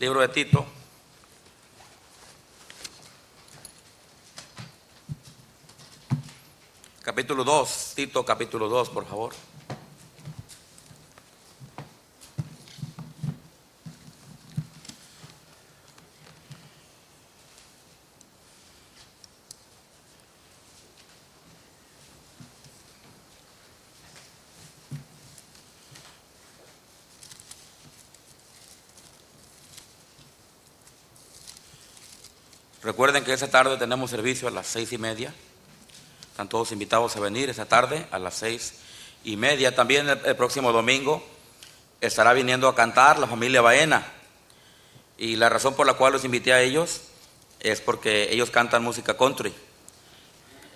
Libro de Tito. Capítulo 2, Tito capítulo 2, por favor. Recuerden que esa tarde tenemos servicio a las seis y media. Están todos invitados a venir esa tarde a las seis y media. También el, el próximo domingo estará viniendo a cantar la familia Baena. Y la razón por la cual los invité a ellos es porque ellos cantan música country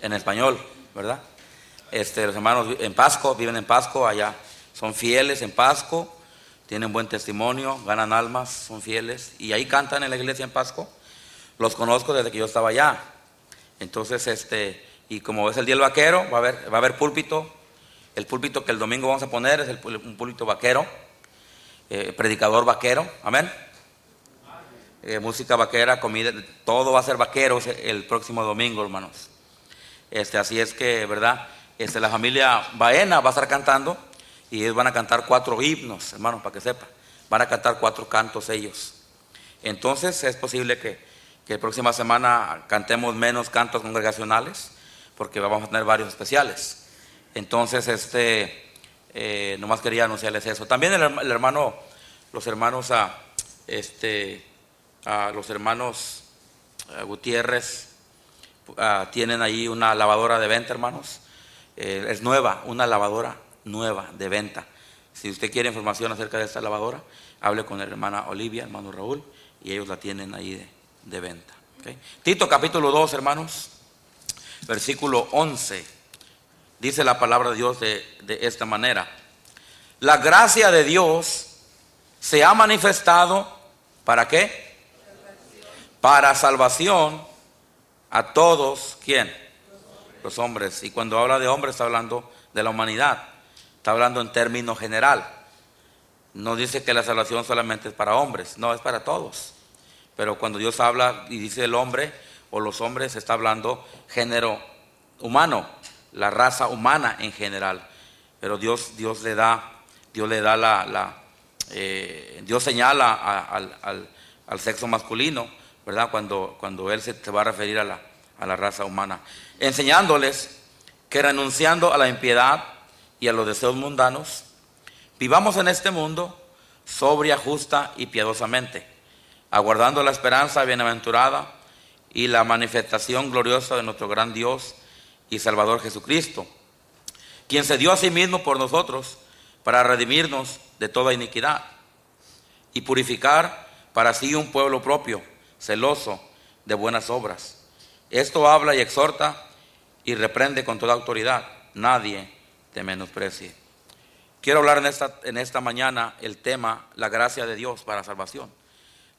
en español, ¿verdad? Este, los hermanos en Pasco, viven en Pasco, allá son fieles en Pasco, tienen buen testimonio, ganan almas, son fieles y ahí cantan en la iglesia en Pasco. Los conozco desde que yo estaba allá. Entonces, este, y como es el día del vaquero, va a haber, va a haber púlpito. El púlpito que el domingo vamos a poner es el, un púlpito vaquero, eh, predicador vaquero, amén. Eh, música vaquera, comida, todo va a ser vaquero el próximo domingo, hermanos. Este, así es que, ¿verdad? Este, la familia Baena va a estar cantando y ellos van a cantar cuatro himnos, hermanos, para que sepa. Van a cantar cuatro cantos ellos. Entonces es posible que, que la próxima semana cantemos menos cantos congregacionales, porque vamos a tener varios especiales. Entonces, este, eh, nomás quería anunciarles eso. También el, hermano, los hermanos a, este, a los hermanos a Gutiérrez a, tienen ahí una lavadora de venta, hermanos. Eh, es nueva, una lavadora nueva de venta. Si usted quiere información acerca de esta lavadora, hable con la hermana Olivia, hermano Raúl, y ellos la tienen ahí de, de venta. Tito capítulo 2, hermanos, versículo 11. Dice la palabra de Dios de, de esta manera. La gracia de Dios se ha manifestado para qué? Para salvación a todos, ¿quién? Los hombres. Y cuando habla de hombres está hablando de la humanidad. Está hablando en términos general. No dice que la salvación solamente es para hombres, no, es para todos. Pero cuando Dios habla y dice el hombre o los hombres, está hablando género humano, la raza humana en general. Pero Dios, Dios le da, Dios le da la, eh, Dios señala al, al, sexo masculino, ¿verdad? Cuando, cuando Él se, se va a referir a la, a la raza humana. Enseñándoles que renunciando a la impiedad y a los deseos mundanos, vivamos en este mundo sobria, justa y piadosamente aguardando la esperanza bienaventurada y la manifestación gloriosa de nuestro gran Dios y Salvador Jesucristo, quien se dio a sí mismo por nosotros para redimirnos de toda iniquidad y purificar para sí un pueblo propio, celoso de buenas obras. Esto habla y exhorta y reprende con toda autoridad. Nadie te menosprecie. Quiero hablar en esta, en esta mañana el tema, la gracia de Dios para salvación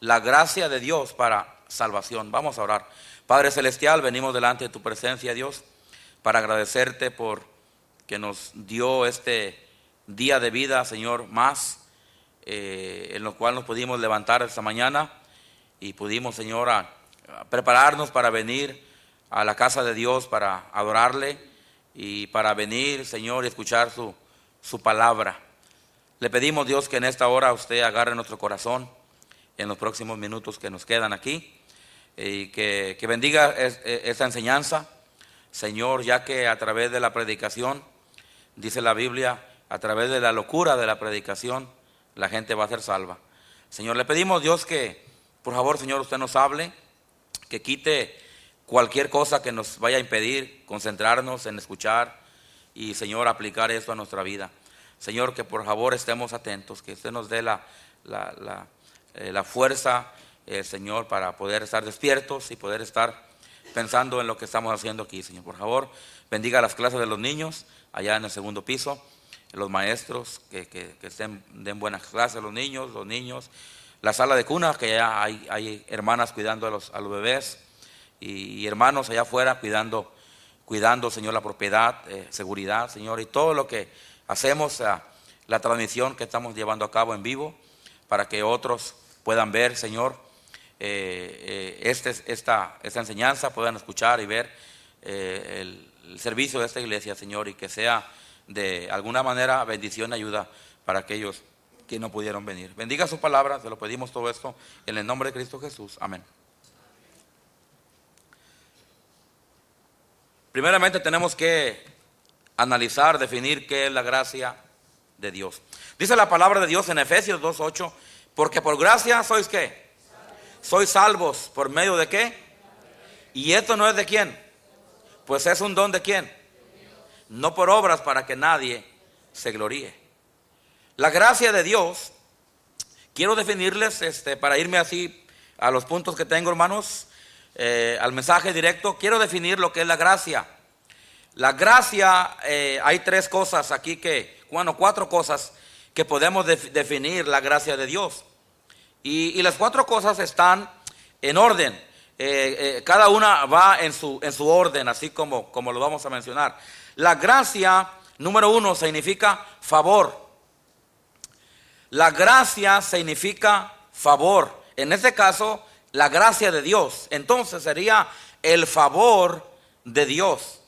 la gracia de Dios para salvación. Vamos a orar. Padre Celestial, venimos delante de tu presencia, Dios, para agradecerte por que nos dio este día de vida, Señor, más, eh, en lo cual nos pudimos levantar esta mañana y pudimos, Señor, a, prepararnos para venir a la casa de Dios, para adorarle y para venir, Señor, y escuchar su, su palabra. Le pedimos, Dios, que en esta hora usted agarre nuestro corazón en los próximos minutos que nos quedan aquí. Y que, que bendiga es, esta enseñanza, Señor, ya que a través de la predicación, dice la Biblia, a través de la locura de la predicación, la gente va a ser salva. Señor, le pedimos Dios que, por favor, Señor, usted nos hable, que quite cualquier cosa que nos vaya a impedir concentrarnos en escuchar y, Señor, aplicar esto a nuestra vida. Señor, que por favor estemos atentos, que usted nos dé la, la eh, la fuerza, eh, Señor, para poder estar despiertos y poder estar pensando en lo que estamos haciendo aquí, Señor. Por favor, bendiga las clases de los niños allá en el segundo piso, los maestros que, que, estén, den buenas clases a los niños, los niños, la sala de cuna, que ya hay, hay hermanas cuidando a los, a los bebés y, y, hermanos allá afuera cuidando, cuidando, Señor, la propiedad, eh, seguridad, Señor, y todo lo que hacemos, la transmisión que estamos llevando a cabo en vivo para que otros puedan ver, Señor, eh, eh, este, esta, esta enseñanza, puedan escuchar y ver eh, el, el servicio de esta iglesia, Señor, y que sea de alguna manera bendición y ayuda para aquellos que no pudieron venir. Bendiga su palabra, se lo pedimos todo esto en el nombre de Cristo Jesús. Amén. Primeramente tenemos que analizar, definir qué es la gracia de Dios. Dice la palabra de Dios en Efesios 2.8, porque por gracia sois qué? Sois salvos por medio de qué? Y esto no es de quién. Pues es un don de quién. No por obras para que nadie se gloríe. La gracia de Dios, quiero definirles, este, para irme así a los puntos que tengo, hermanos, eh, al mensaje directo, quiero definir lo que es la gracia. La gracia, eh, hay tres cosas aquí que, bueno, cuatro cosas que podemos definir la gracia de Dios. Y, las cuatro cosas están en orden. Eh, cada una va en su, en su orden, así como, como lo vamos a mencionar. La gracia, número uno, significa favor. La gracia significa favor. En este caso, la gracia de Dios. Entonces sería el favor de Dios.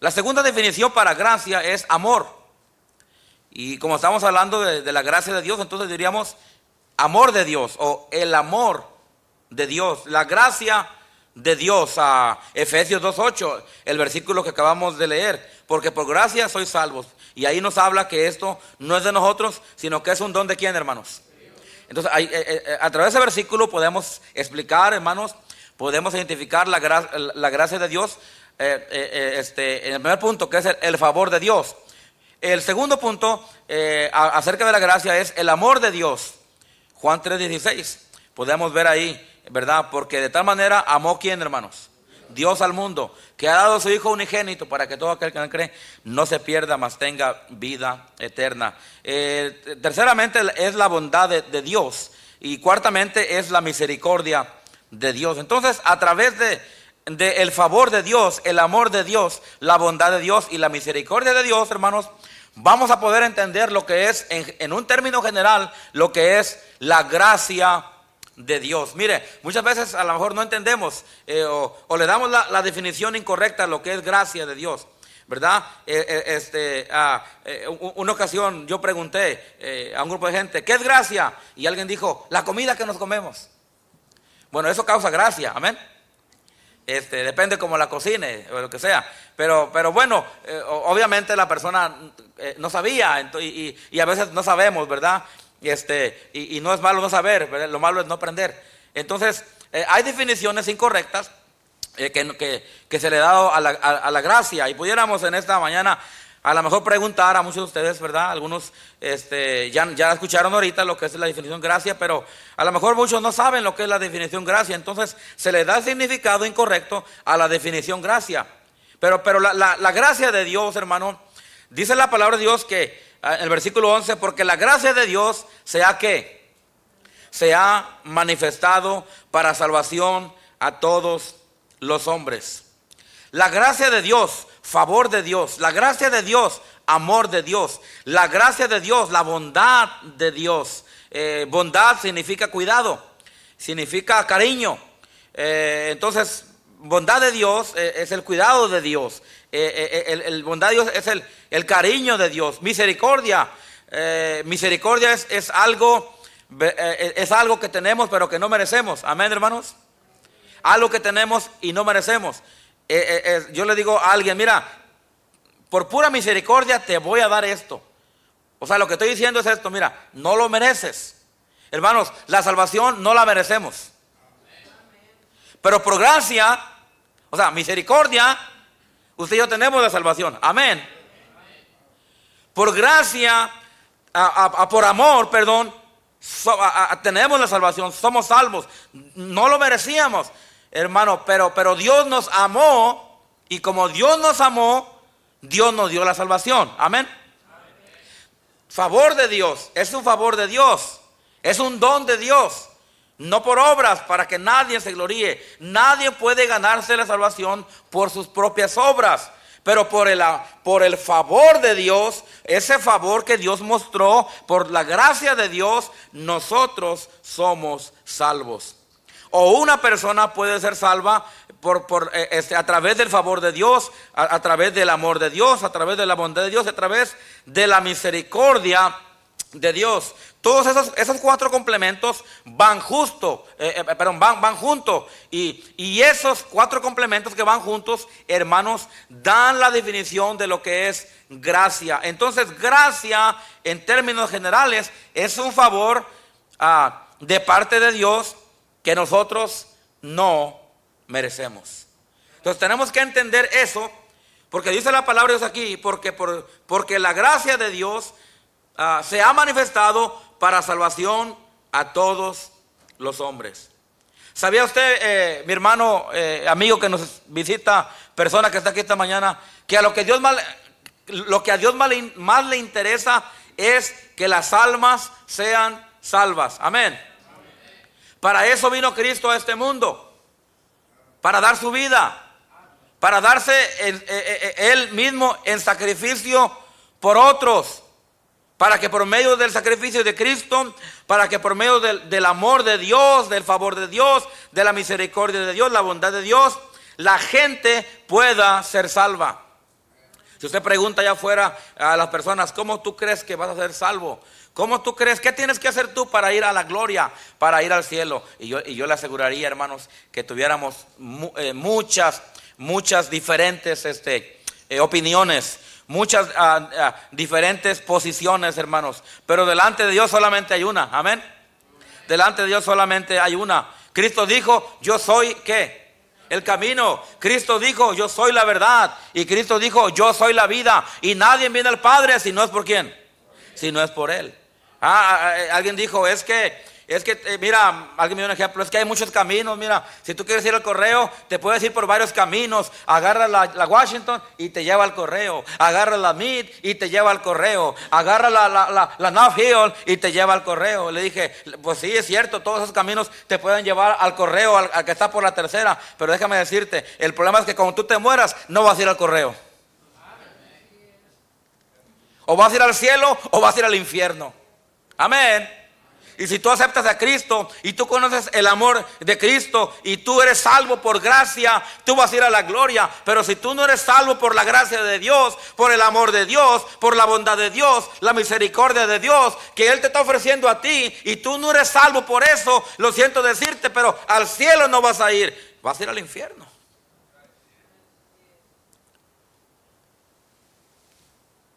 La segunda definición para gracia es amor. Y como estamos hablando de, la gracia de Dios, entonces diríamos amor de Dios o el amor de Dios. La gracia de Dios a Efesios 2.8, el versículo que acabamos de leer. Porque por gracia sois salvos. Y ahí nos habla que esto no es de nosotros, sino que es un don de quién, hermanos. Entonces, eh, eh, a través de ese versículo podemos explicar, hermanos, podemos identificar la, gracia de Dios eh, este, en el primer punto, que es el, favor de Dios. El segundo punto acerca de la gracia es el amor de Dios. Juan 3:16. Podemos ver ahí, ¿verdad? Porque de tal manera amó quién, hermanos. Dios al mundo, que ha dado su Hijo unigénito para que todo aquel que no cree no se pierda, mas tenga vida eterna. Eh, terceramente es la bondad de, Dios y cuartamente es la misericordia de Dios. Entonces, a través de, el favor de Dios, el amor de Dios, la bondad de Dios y la misericordia de Dios, hermanos, vamos a poder entender lo que es, en, un término general, lo que es la gracia de Dios. Mire, muchas veces a lo mejor no entendemos eh, o, le damos la, definición incorrecta a lo que es gracia de Dios. ¿Verdad? Eh, eh, este, una ocasión yo pregunté a un grupo de gente, ¿qué es gracia? Y alguien dijo, la comida que nos comemos. Bueno, eso causa gracia, amén. Este, depende cómo la cocine o lo que sea. Pero, pero bueno, obviamente la persona no sabía y, a veces no sabemos, ¿verdad? Y, este, y, no es malo no saber, lo malo es no aprender. Entonces, eh, hay definiciones incorrectas eh, que, que, se le ha dado a la, a, la, gracia. Y pudiéramos en esta mañana a lo mejor preguntar a muchos de ustedes, ¿verdad? Algunos este, ya, ya escucharon ahorita lo que es la definición gracia, pero a lo mejor muchos no saben lo que es la definición gracia. Entonces, se le da significado incorrecto a la definición gracia. Pero, pero la, la, la gracia de Dios, hermano, dice la palabra de Dios que Ah, en el versículo 11, porque la gracia de Dios se ha que se ha manifestado para salvación a todos los hombres. La gracia de Dios, favor de Dios, la gracia de Dios, amor de Dios, la gracia de Dios, la bondad de Dios. Eh, bondad significa cuidado, significa cariño. Eh, entonces, bondad de Dios eh, es el cuidado de Dios. el, bondad de Dios es el, el cariño de Dios, misericordia. Misericordia es, algo, eh, es algo que tenemos pero que no merecemos. Amén, hermanos. Algo que tenemos y no merecemos. Eh, yo le digo a alguien, mira, por pura misericordia te voy a dar esto. O sea, lo que estoy diciendo es esto, mira, no lo mereces. Hermanos, la salvación no la merecemos. Pero por gracia, o sea, misericordia, usted y yo tenemos la salvación. Amén por gracia, por amor, perdón, tenemos la salvación, somos salvos. No lo merecíamos, hermano, pero, pero Dios nos amó y como Dios nos amó, Dios nos dio la salvación. Amén. Favor de Dios, es un favor de Dios, es un don de Dios. No por obras, para que nadie se gloríe. Nadie puede ganarse la salvación por sus propias obras. pero por el, por el favor de Dios, ese favor que Dios mostró, por la gracia de Dios, nosotros somos salvos. O una persona puede ser salva por, por eh, este, a través del favor de Dios, a, través del amor de Dios, a través de la bondad de Dios, a través de la misericordia de Dios. Todos esos, esos cuatro complementos van justo, eh, eh, perdón, van, van juntos. Y, y, esos cuatro complementos que van juntos, hermanos, dan la definición de lo que es gracia. Entonces, gracia, en términos generales, es un favor ah, de parte de Dios que nosotros no merecemos. Entonces tenemos que entender eso, porque dice la palabra de Dios aquí, porque, por, porque la gracia de Dios ah, se ha manifestado para salvación a todos los hombres. ¿Sabía usted, eh, mi hermano, eh, amigo que nos visita, persona que está aquí esta mañana, que a lo que Dios lo que a Dios más le interesa es que las almas sean salvas? Amén. Para eso vino Cristo a este mundo para dar su vida, para darse eh, eh, eh, él mismo en sacrificio por otros, para que por medio del sacrificio de Cristo, para que por medio del, del, amor de Dios, del favor de Dios, de la misericordia de Dios, la bondad de Dios, la gente pueda ser salva. Si usted pregunta allá afuera a las personas, ¿cómo tú crees que vas a ser salvo? ¿Cómo tú crees? ¿Qué tienes que hacer tú para ir a la gloria, para ir al cielo? Y yo, y yo le aseguraría, hermanos, que tuviéramos eh, muchas, muchas diferentes este, eh, opiniones, muchas ah, ah, diferentes posiciones, hermanos. Pero delante de Dios solamente hay una. Amén. Delante de Dios solamente hay una. Cristo dijo, yo soy qué? El camino. Cristo dijo, yo soy la verdad. Y Cristo dijo, yo soy la vida. Y nadie viene al Padre si no es por quién. Si no es por Él. Ah, ah, eh, alguien dijo, es que, es que, eh, mira, alguien me dio un ejemplo, es que hay muchos caminos, mira, si tú quieres ir al correo, te puedes ir por varios caminos, agarra la, Washington y te lleva al correo, agarra la Mead y te lleva al correo, agarra la, la, la, Hill y te lleva al correo. Le dije, pues sí, es cierto, todos esos caminos te pueden llevar al correo, al, al que está por la tercera, pero déjame decirte, el problema es que cuando tú te mueras, no vas a ir al correo. O vas a ir al cielo o vas a ir al infierno. Amén. Y si tú aceptas a Cristo y tú conoces el amor de Cristo y tú eres salvo por gracia, tú vas a ir a la gloria. Pero si tú no eres salvo por la gracia de Dios, por el amor de Dios, por la bondad de Dios, la misericordia de Dios que Él te está ofreciendo a ti y tú no eres salvo por eso, lo siento decirte, pero al cielo no vas a ir, vas a ir al infierno.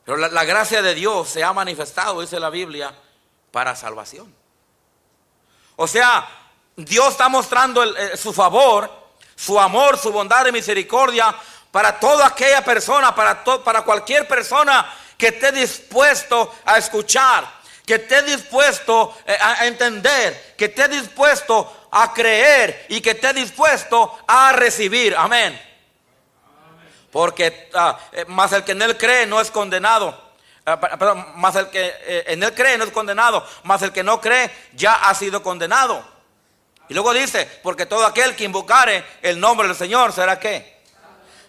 Pero la, la gracia de Dios se ha manifestado, dice la Biblia para salvación. O sea, Dios está mostrando eh, su favor, su amor, su bondad y misericordia para toda aquella persona, para, para cualquier persona que esté dispuesto a escuchar, que esté dispuesto eh, a entender, que esté dispuesto a creer y que esté dispuesto a recibir. Amén. Porque ah, eh, más el que en él cree no es condenado. Ah, perdón, más el que eh, en él cree no es condenado, más el que no cree ya ha sido condenado. Y luego dice, porque todo aquel que invocare el nombre del Señor será qué?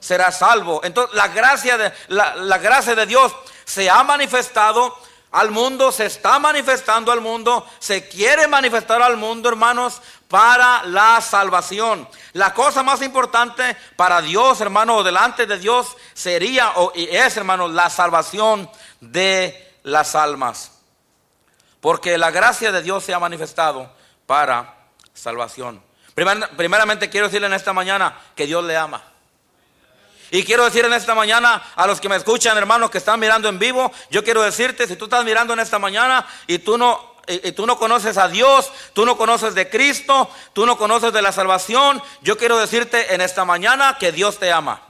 Será salvo. Entonces la gracia de, la, la gracia de Dios se ha manifestado al mundo, se está manifestando al mundo, se quiere manifestar al mundo, hermanos, para la salvación. La cosa más importante para Dios, hermano, delante de Dios sería o es, hermano, la salvación de las almas. Porque la gracia de Dios se ha manifestado para salvación. Primeramente quiero decirle en esta mañana que Dios le ama. Y quiero decir en esta mañana a los que me escuchan, hermanos, que están mirando en vivo, yo quiero decirte, si tú estás mirando en esta mañana y tú no, y tú no conoces a Dios, tú no conoces de Cristo, tú no conoces de la salvación, yo quiero decirte en esta mañana que Dios te ama.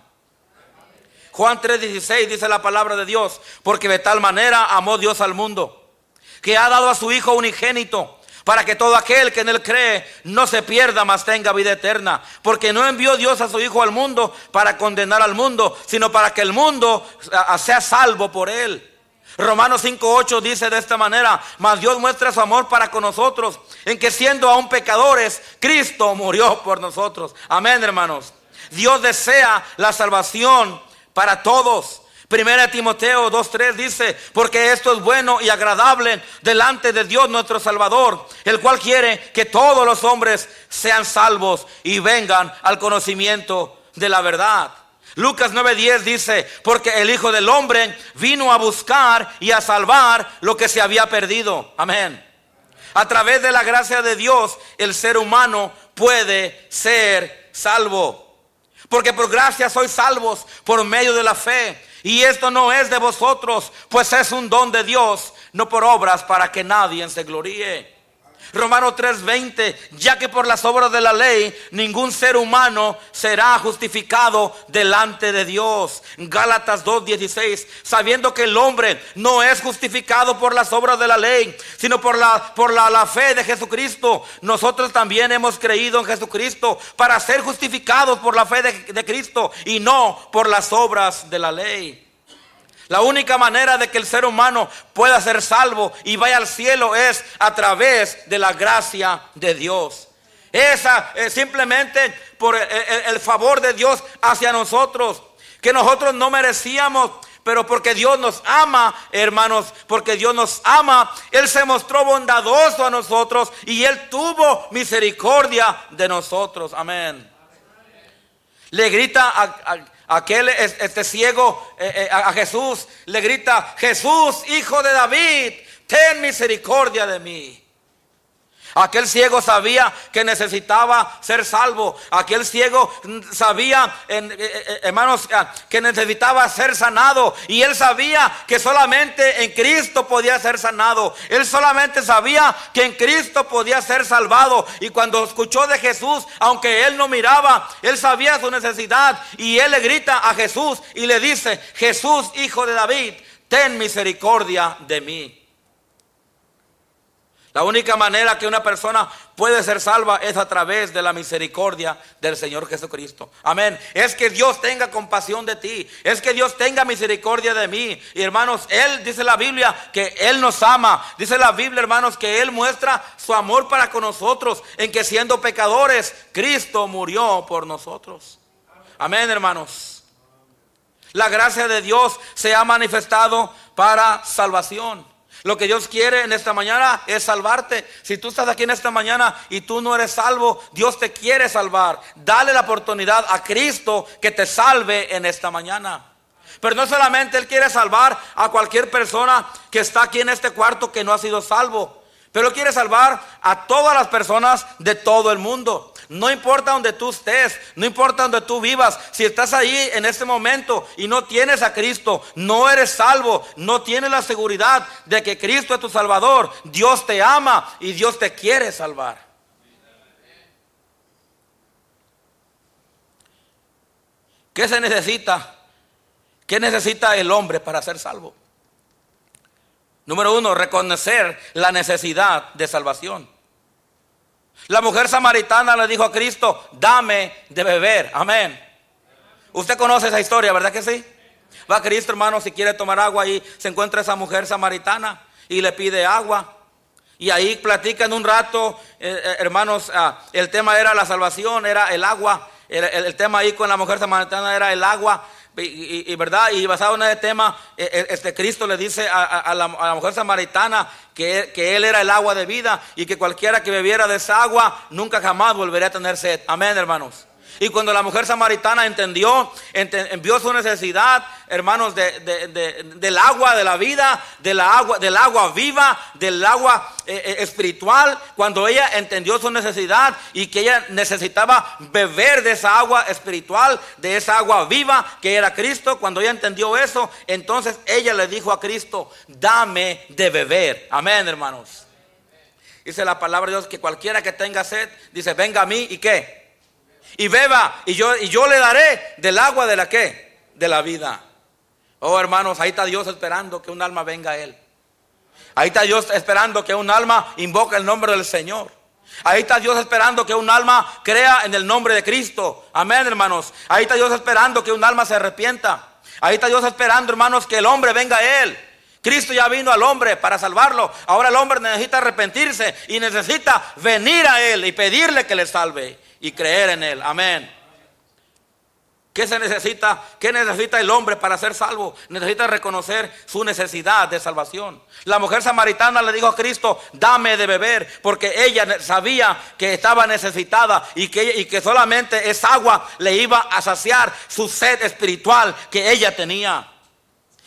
Juan 3:16 dice la palabra de Dios, porque de tal manera amó Dios al mundo, que ha dado a su Hijo unigénito, para que todo aquel que en él cree no se pierda, mas tenga vida eterna. Porque no envió Dios a su Hijo al mundo para condenar al mundo, sino para que el mundo sea salvo por él. Romanos 5.8 dice de esta manera, mas Dios muestra su amor para con nosotros, en que siendo aún pecadores, Cristo murió por nosotros. Amén, hermanos. Dios desea la salvación para todos. Primera Timoteo 2.3 dice, porque esto es bueno y agradable delante de Dios nuestro Salvador, el cual quiere que todos los hombres sean salvos y vengan al conocimiento de la verdad. Lucas 9:10 dice, porque el Hijo del Hombre vino a buscar y a salvar lo que se había perdido. Amén. A través de la gracia de Dios, el ser humano puede ser salvo. Porque por gracia sois salvos por medio de la fe. Y esto no es de vosotros, pues es un don de Dios, no por obras para que nadie se gloríe. Romano 3:20, ya que por las obras de la ley ningún ser humano será justificado delante de Dios. Gálatas 2:16, sabiendo que el hombre no es justificado por las obras de la ley, sino por la por la, la fe de Jesucristo. Nosotros también hemos creído en Jesucristo para ser justificados por la fe de, de Cristo y no por las obras de la ley. La única manera de que el ser humano pueda ser salvo y vaya al cielo es a través de la gracia de Dios. Esa es simplemente por el, favor de Dios hacia nosotros, que nosotros no merecíamos, pero porque Dios nos ama, hermanos, porque Dios nos ama, Él se mostró bondadoso a nosotros y Él tuvo misericordia de nosotros. Amén. Le grita a, Aquel este ciego eh, eh, a Jesús le grita, Jesús, hijo de David, ten misericordia de mí. Aquel ciego sabía que necesitaba ser salvo. Aquel ciego sabía, eh, eh, hermanos, ah, que necesitaba ser sanado. Y él sabía que solamente en Cristo podía ser sanado. Él solamente sabía que en Cristo podía ser salvado. Y cuando escuchó de Jesús, aunque él no miraba, él sabía su necesidad. Y él le grita a Jesús y le dice, Jesús, hijo de David, ten misericordia de mí. La única manera que una persona puede ser salva es a través de la misericordia del Señor Jesucristo. Amén. Es que Dios tenga compasión de ti. Es que Dios tenga misericordia de mí. Y hermanos, Él dice la Biblia que Él nos ama. Dice la Biblia, hermanos, que Él muestra su amor para con nosotros. En que siendo pecadores, Cristo murió por nosotros. Amén, hermanos. La gracia de Dios se ha manifestado para salvación. Lo que Dios quiere en esta mañana es salvarte. Si tú estás aquí en esta mañana y tú no eres salvo, Dios te quiere salvar. Dale la oportunidad a Cristo que te salve en esta mañana. Pero no solamente Él quiere salvar a cualquier persona que está aquí en este cuarto que no ha sido salvo. Pero quiere salvar a todas las personas de todo el mundo. No importa donde tú estés, no importa donde tú vivas, si estás ahí en este momento y no tienes a Cristo, no eres salvo, no tienes la seguridad de que Cristo es tu Salvador, Dios te ama y Dios te quiere salvar. ¿Qué se necesita? ¿Qué necesita el hombre para ser salvo? Número uno, reconocer la necesidad de salvación. La mujer samaritana le dijo a Cristo, dame de beber. Amén. Usted conoce esa historia, ¿verdad que sí? Va a Cristo, hermano, si quiere tomar agua y se encuentra esa mujer samaritana y le pide agua. Y ahí platican un rato, eh, eh, hermanos, ah, el tema era la salvación, era el agua. el, tema ahí con la mujer samaritana era el agua. Y, verdad, y basado en ese tema, e, e, este Cristo le dice a, la, mujer samaritana que, que, Él era el agua de vida y que cualquiera que bebiera de esa agua nunca jamás volvería a tener sed. Amén, hermanos. Y cuando la mujer samaritana entendió, envió su necesidad, hermanos, del agua de la vida, del agua, del agua viva, del agua eh, eh, espiritual, cuando ella entendió su necesidad y que ella necesitaba beber de esa agua espiritual, de esa agua viva que era Cristo, cuando ella entendió eso, entonces ella le dijo a Cristo, dame de beber. Amén, hermanos. Dice la palabra de Dios que cualquiera que tenga sed, dice, venga a mí y qué y beba y yo, y yo le daré del agua de la que, de la vida. Oh hermanos, ahí está Dios esperando que un alma venga a Él. Ahí está Dios esperando que un alma invoque el nombre del Señor. Ahí está Dios esperando que un alma crea en el nombre de Cristo. Amén, hermanos. Ahí está Dios esperando que un alma se arrepienta. Ahí está Dios esperando, hermanos, que el hombre venga a Él. Cristo ya vino al hombre para salvarlo. Ahora el hombre necesita arrepentirse y necesita venir a Él y pedirle que le salve y creer en Él. Amén. ¿Qué se necesita? ¿Qué necesita el hombre para ser salvo? Necesita reconocer su necesidad de salvación. La mujer samaritana le dijo a Cristo, dame de beber, porque ella sabía que estaba necesitada y que, y que solamente esa agua le iba a saciar su sed espiritual que ella tenía.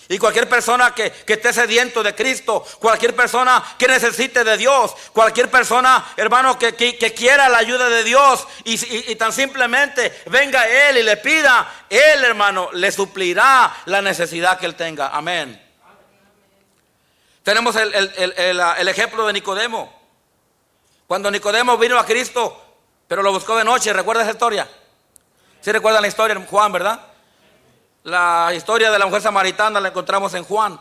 Y cualquier persona que, esté sediento de Cristo, cualquier persona que necesite de Dios, cualquier persona, hermano, que, quiera la ayuda de Dios y, tan simplemente venga Él y le pida, Él, hermano, le suplirá la necesidad que Él tenga. Amén. Tenemos el, el ejemplo de Nicodemo. Cuando Nicodemo vino a Cristo, pero lo buscó de noche, ¿recuerda esa historia? ¿Sí recuerdan la historia, Juan, verdad? La historia de la mujer samaritana la encontramos en Juan.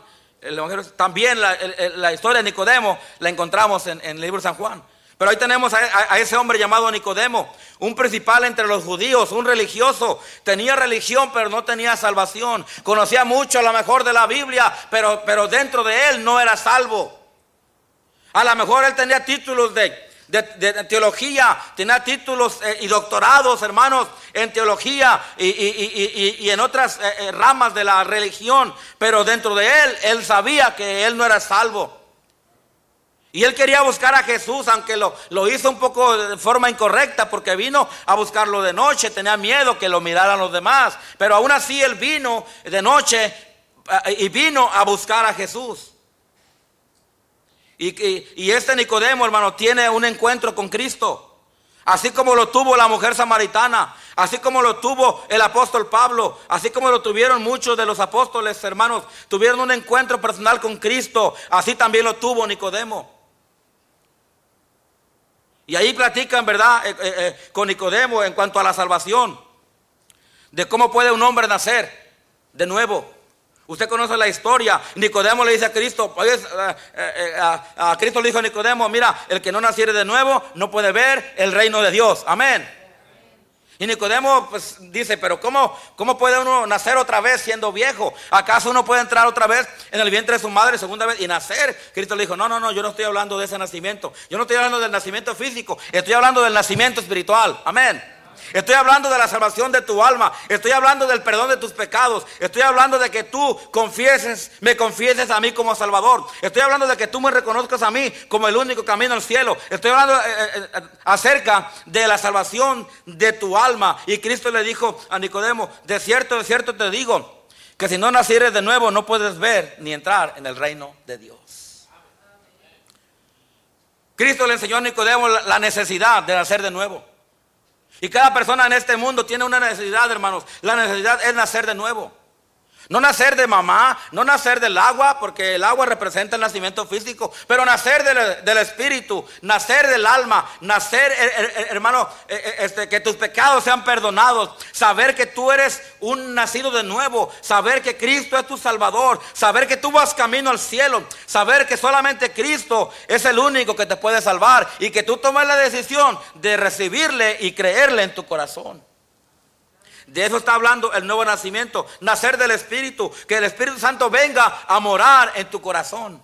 también la, historia de Nicodemo la encontramos en, el libro de San Juan. Pero ahí tenemos a, ese hombre llamado Nicodemo, un principal entre los judíos, un religioso. Tenía religión, pero no tenía salvación. Conocía mucho a lo mejor de la Biblia, pero, pero dentro de él no era salvo. A lo mejor él tenía títulos de de, teología, tenía títulos eh, y doctorados, hermanos, en teología y, en otras eh, eh, ramas de la religión, pero dentro de él, él sabía que él no era salvo. Y él quería buscar a Jesús, aunque lo, lo, hizo un poco de forma incorrecta, porque vino a buscarlo de noche, tenía miedo que lo miraran los demás. Pero aún así él vino de noche y vino a buscar a Jesús. Y, este Nicodemo, hermano, tiene un encuentro con Cristo. Así como lo tuvo la mujer samaritana, así como lo tuvo el apóstol Pablo, así como lo tuvieron muchos de los apóstoles, hermanos, tuvieron un encuentro personal con Cristo, así también lo tuvo Nicodemo. Y ahí platican, ¿verdad?, eh, eh, eh, con Nicodemo en cuanto a la salvación, de cómo puede un hombre nacer de nuevo. Usted conoce la historia. Nicodemo le dice a Cristo, eh, eh, eh, a, Cristo le dijo a Nicodemo, mira, el que no naciere de nuevo no puede ver el reino de Dios. Amén. Y Nicodemo pues, dice, pero ¿cómo, ¿cómo puede uno nacer otra vez siendo viejo? ¿Acaso uno puede entrar otra vez en el vientre de su madre segunda vez y nacer? Cristo le dijo, no, no, no, yo no estoy hablando de ese nacimiento. Yo no estoy hablando del nacimiento físico, estoy hablando del nacimiento espiritual. Amén. Estoy hablando de la salvación de tu alma. Estoy hablando del perdón de tus pecados. Estoy hablando de que tú confieses, me confieses a mí como Salvador. Estoy hablando de que tú me reconozcas a mí como el único camino al cielo. Estoy hablando eh, eh, eh, acerca de la salvación de tu alma. Y Cristo le dijo a Nicodemo, de cierto, de cierto te digo, que si no nacieres de nuevo no puedes ver ni entrar en el reino de Dios. Cristo le enseñó a Nicodemo la necesidad de nacer de nuevo. Y cada persona en este mundo tiene una necesidad, hermanos. La necesidad es nacer de nuevo. No nacer de mamá, no nacer del agua, porque el agua representa el nacimiento físico, pero nacer del, espíritu, nacer del alma, nacer, hermano, eh, eh, este, que tus pecados sean perdonados, saber que tú eres un nacido de nuevo, saber que Cristo es tu Salvador, saber que tú vas camino al cielo, saber que solamente Cristo es el único que te puede salvar y que tú tomes la decisión de recibirle y creerle en tu corazón. De eso está hablando el nuevo nacimiento, nacer del Espíritu, que el Espíritu Santo venga a morar en tu corazón.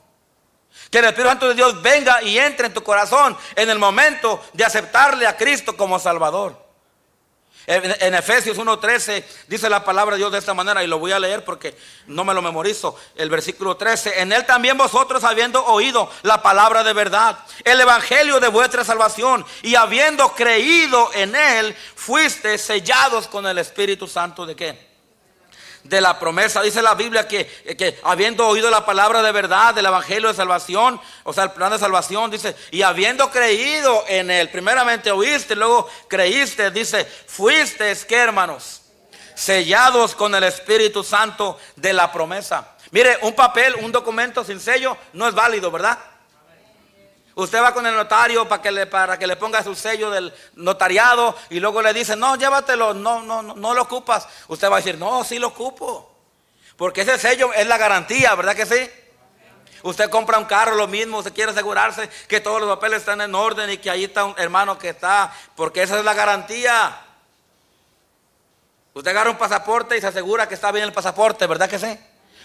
Que el Espíritu Santo de Dios venga y entre en tu corazón en el momento de aceptarle a Cristo como Salvador. En, Efesios 1.13 dice la palabra de Dios de esta manera y lo voy a leer porque no me lo memorizo. El versículo 13. En él también vosotros habiendo oído la palabra de verdad, el evangelio de vuestra salvación y habiendo creído en él, fuiste sellados con el Espíritu Santo de qué? De la promesa. Dice la Biblia que, que, habiendo oído la palabra de verdad del Evangelio de salvación, o sea, el plan de salvación, dice, y habiendo creído en él, primeramente oíste, luego creíste, dice, fuiste, ¿qué hermanos? Sellados con el Espíritu Santo de la promesa. Mire, un papel, un documento sin sello no es válido, ¿verdad? Usted va con el notario para que le, para que le ponga su sello del notariado y luego le dice, no, llévatelo, no, no, no, lo ocupas. Usted va a decir, no, sí lo ocupo. Porque ese sello es la garantía, ¿verdad que sí? Usted compra un carro, lo mismo, usted quiere asegurarse que todos los papeles están en orden y que ahí está un hermano que está, porque esa es la garantía. Usted agarra un pasaporte y se asegura que está bien el pasaporte, ¿verdad que sí?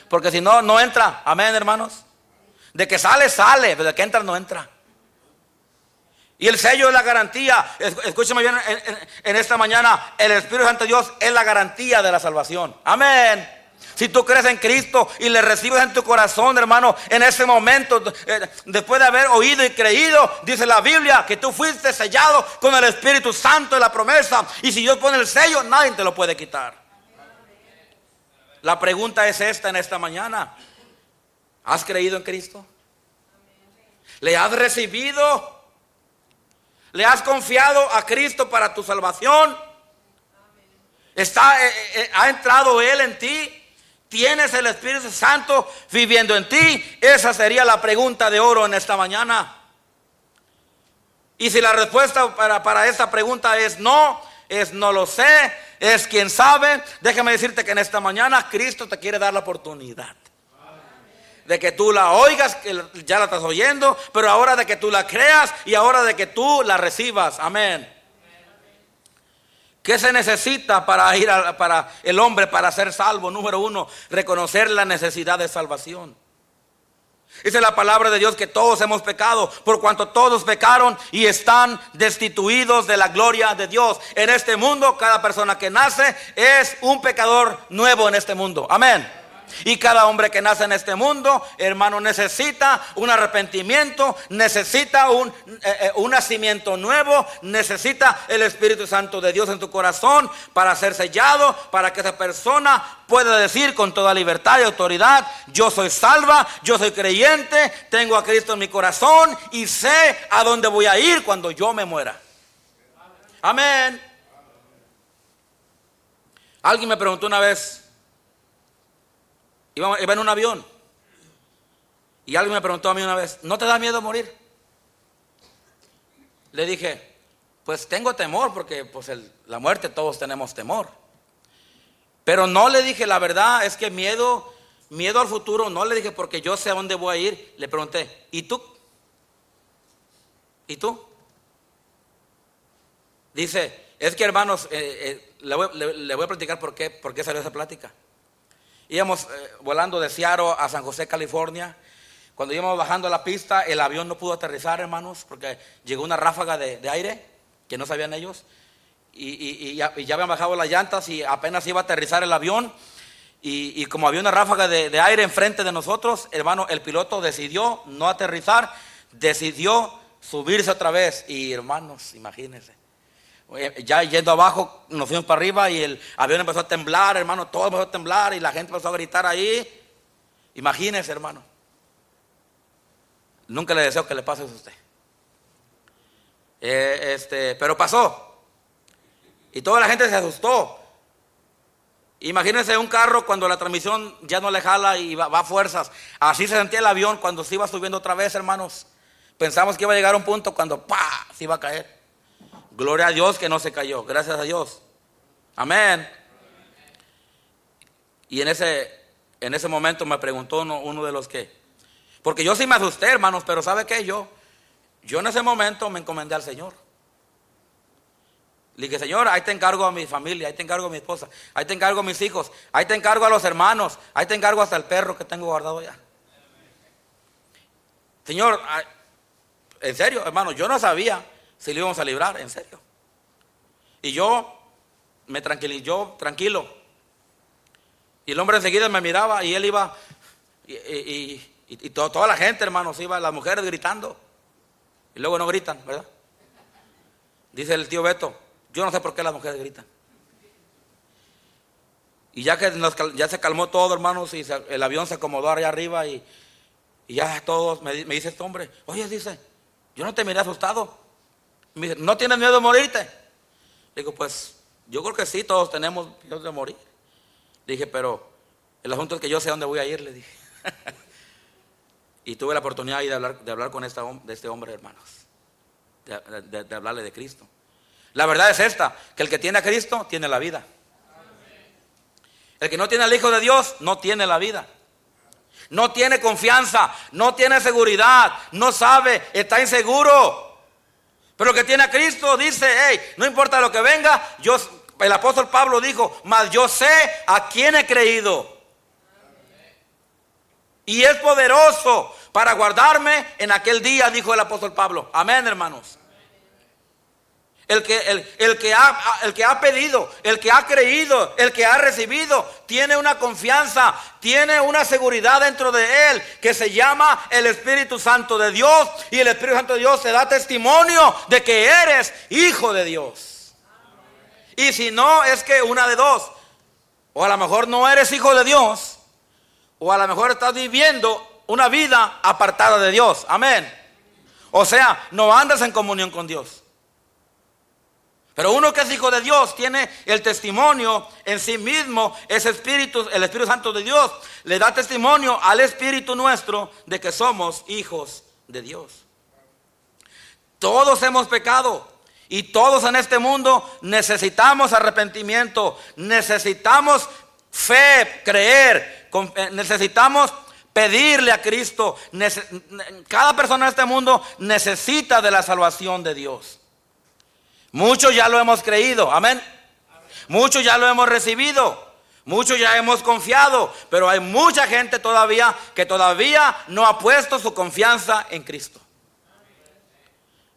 Porque si no, no entra. Amén, hermanos. De que sale, sale, pero de que entra, no entra. Y el sello es la garantía. Escúchame bien en, esta mañana. El Espíritu Santo de Dios es la garantía de la salvación. Amén. Si tú crees en Cristo y le recibes en tu corazón, hermano, en ese momento, eh, después de haber oído y creído, dice la Biblia que tú fuiste sellado con el Espíritu Santo de la promesa. Y si Dios pone el sello, nadie te lo puede quitar. La pregunta es esta en esta mañana. ¿Has creído en Cristo? ¿Le has recibido? ¿Le has confiado a Cristo para tu salvación? ¿Está, eh, eh, ¿Ha entrado Él en ti? ¿Tienes el Espíritu Santo viviendo en ti? Esa sería la pregunta de oro en esta mañana. Y si la respuesta para, para esta pregunta es no, es no lo sé, es quien sabe, déjame decirte que en esta mañana Cristo te quiere dar la oportunidad. De que tú la oigas, que ya la estás oyendo, pero ahora de que tú la creas y ahora de que tú la recibas. Amén. ¿Qué se necesita para ir para el hombre para ser salvo? Número uno, reconocer la necesidad de salvación. Dice la palabra de Dios que todos hemos pecado, por cuanto todos pecaron y están destituidos de la gloria de Dios. En este mundo, cada persona que nace es un pecador nuevo en este mundo. Amén. Y cada hombre que nace en este mundo, hermano, necesita un arrepentimiento, necesita un, eh, eh, un, nacimiento nuevo, necesita el Espíritu Santo de Dios en tu corazón para ser sellado, para que esa persona pueda decir con toda libertad y autoridad, yo soy salva, yo soy creyente, tengo a Cristo en mi corazón y sé a dónde voy a ir cuando yo me muera. Amén. Alguien me preguntó una vez, Iba, en un avión. Y alguien me preguntó a mí una vez, ¿no te da miedo morir? Le dije, pues tengo temor porque pues la muerte todos tenemos temor. Pero no le dije la verdad, es que miedo, miedo al futuro, no le dije porque yo sé a dónde voy a ir. Le pregunté, ¿y tú? ¿Y tú? Dice, es que hermanos, eh, eh, le, voy, a platicar por qué, por qué salió esa plática. Íbamos eh, volando de Seattle a San José, California. Cuando íbamos bajando la pista, el avión no pudo aterrizar, hermanos, porque llegó una ráfaga de, aire que no sabían ellos. Y, ya, habían bajado las llantas y apenas iba a aterrizar el avión. Y, como había una ráfaga de, de aire enfrente de nosotros, hermano, el piloto decidió no aterrizar, decidió subirse otra vez. Y hermanos, imagínense ya yendo abajo, nos fuimos para arriba y el avión empezó a temblar, hermano, todo empezó a temblar y la gente empezó a gritar ahí. Imagínese, hermano. Nunca le deseo que le pase eso a usted. Eh, este, pero pasó. Y toda la gente se asustó. Imagínense un carro cuando la transmisión ya no le jala y va, va, a fuerzas. Así se sentía el avión cuando se iba subiendo otra vez, hermanos. Pensamos que iba a llegar a un punto cuando ¡pa! se iba a caer. Gloria a Dios que no se cayó. Gracias a Dios. Amén. Y en ese, en ese momento me preguntó uno, de los que. Porque yo sí me asusté, hermanos, pero ¿sabe qué? Yo, yo en ese momento me encomendé al Señor. Le dije, Señor, ahí te encargo a mi familia, ahí te encargo a mi esposa, ahí te encargo a mis hijos, ahí te encargo a los hermanos, ahí te encargo hasta el perro que tengo guardado ya. Señor, en serio, hermano, yo no sabía si lo íbamos a librar, en serio. Y yo me tranquilé, yo tranquilo. Y el hombre enseguida me miraba y él iba, y, toda la gente, hermanos, iba, las mujeres gritando. Y luego no gritan, ¿verdad? Dice el tío Beto, yo no sé por qué las mujeres gritan. Y ya que ya se calmó todo, hermanos, y el avión se acomodó allá arriba y, ya todos, me, me, dice este hombre, oye, dice, yo no te miré asustado. Me dice, ¿no tienes miedo de morirte? digo, pues yo creo que sí, todos tenemos miedo de morir. dije, pero el asunto es que yo sé dónde voy a ir, le dije. y tuve la oportunidad de hablar, de hablar con esta, de este hombre, hermanos. De, hablarle de Cristo. La verdad es esta, que el que tiene a Cristo tiene la vida. El que no tiene al Hijo de Dios no tiene la vida. No tiene confianza, no tiene seguridad, no sabe, está inseguro. Pero que tiene a Cristo dice, hey, no importa lo que venga, yo, el apóstol Pablo dijo, mas yo sé a quién he creído. Y es poderoso para guardarme en aquel día, dijo el apóstol Pablo. Amén, hermanos. El que, el, que ha, el que ha pedido, el que ha creído, el que ha recibido, tiene una confianza, tiene una seguridad dentro de él que se llama el Espíritu Santo de Dios. Y el Espíritu Santo de Dios te da testimonio de que eres hijo de Dios. Y si no, es que una de dos. O a lo mejor no eres hijo de Dios. O a lo mejor estás viviendo una vida apartada de Dios. Amén. O sea, no andas en comunión con Dios. Pero uno que es hijo de Dios tiene el testimonio en sí mismo, ese espíritu, el Espíritu Santo de Dios, le da testimonio al espíritu nuestro de que somos hijos de Dios. Todos hemos pecado y todos en este mundo necesitamos arrepentimiento, necesitamos fe, creer, eh, necesitamos pedirle a Cristo. Cada persona en este mundo necesita de la salvación de Dios. Muchos ya lo hemos creído, amén. Muchos ya lo hemos recibido. Muchos ya hemos confiado, pero hay mucha gente todavía que todavía no ha puesto su confianza en Cristo.